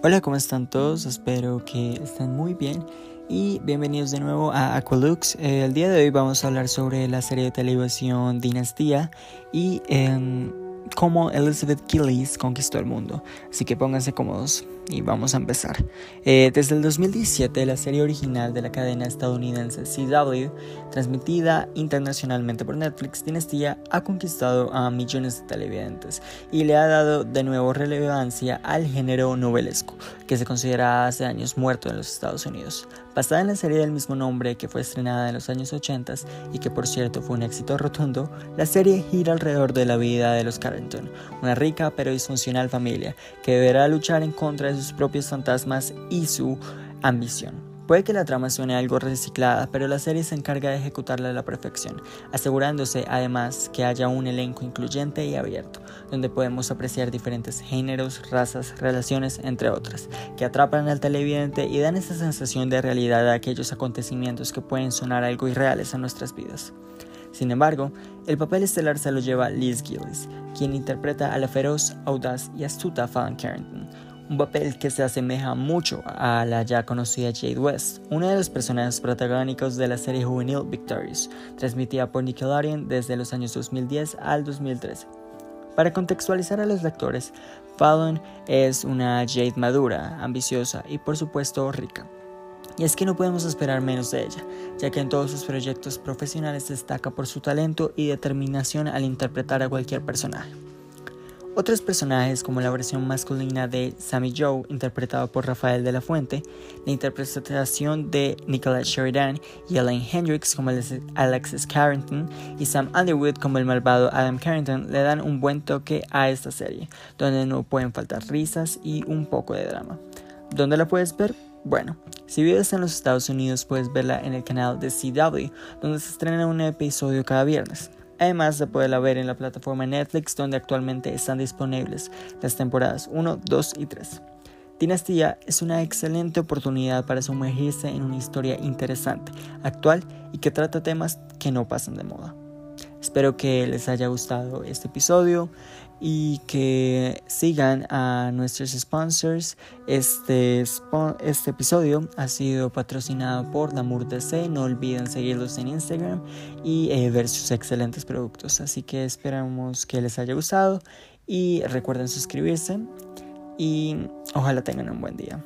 Hola, ¿cómo están todos? Espero que estén muy bien y bienvenidos de nuevo a Aqualux. Eh, el día de hoy vamos a hablar sobre la serie de televisión Dinastía y eh, cómo Elizabeth Gillies conquistó el mundo. Así que pónganse cómodos y vamos a empezar. Eh, desde el 2017, la serie original de la cadena estadounidense CW, transmitida internacionalmente por Netflix, Dinastía ha conquistado a millones de televidentes y le ha dado de nuevo relevancia al género novelesco, que se considera hace años muerto en los Estados Unidos. Basada en la serie del mismo nombre que fue estrenada en los años 80 y que por cierto fue un éxito rotundo, la serie gira alrededor de la vida de los Carrington, una rica pero disfuncional familia que deberá luchar en contra de sus propios fantasmas y su ambición. Puede que la trama suene algo reciclada, pero la serie se encarga de ejecutarla a la perfección, asegurándose además que haya un elenco incluyente y abierto, donde podemos apreciar diferentes géneros, razas, relaciones, entre otras, que atrapan al televidente y dan esa sensación de realidad a aquellos acontecimientos que pueden sonar algo irreales a nuestras vidas. Sin embargo, el papel estelar se lo lleva Liz Gillis, quien interpreta a la feroz, audaz y astuta Fallon Carrington, un papel que se asemeja mucho a la ya conocida Jade West, una de los personajes protagónicos de la serie juvenil Victorious, transmitida por Nickelodeon desde los años 2010 al 2013. Para contextualizar a los lectores, Fallon es una Jade madura, ambiciosa y por supuesto rica. Y es que no podemos esperar menos de ella, ya que en todos sus proyectos profesionales destaca por su talento y determinación al interpretar a cualquier personaje. Otros personajes, como la versión masculina de Sammy Joe, interpretado por Rafael de la Fuente, la interpretación de Nicholas Sheridan y Elaine Hendricks como Alexis Carrington y Sam Underwood como el malvado Adam Carrington, le dan un buen toque a esta serie, donde no pueden faltar risas y un poco de drama. ¿Dónde la puedes ver? Bueno, si vives en los Estados Unidos puedes verla en el canal de CW, donde se estrena un episodio cada viernes. Además de poderla ver en la plataforma Netflix donde actualmente están disponibles las temporadas 1, 2 y 3. Dinastía es una excelente oportunidad para sumergirse en una historia interesante, actual y que trata temas que no pasan de moda. Espero que les haya gustado este episodio y que sigan a nuestros sponsors. Este, este episodio ha sido patrocinado por Lamour DC. No olviden seguirlos en Instagram y eh, ver sus excelentes productos. Así que esperamos que les haya gustado y recuerden suscribirse y ojalá tengan un buen día.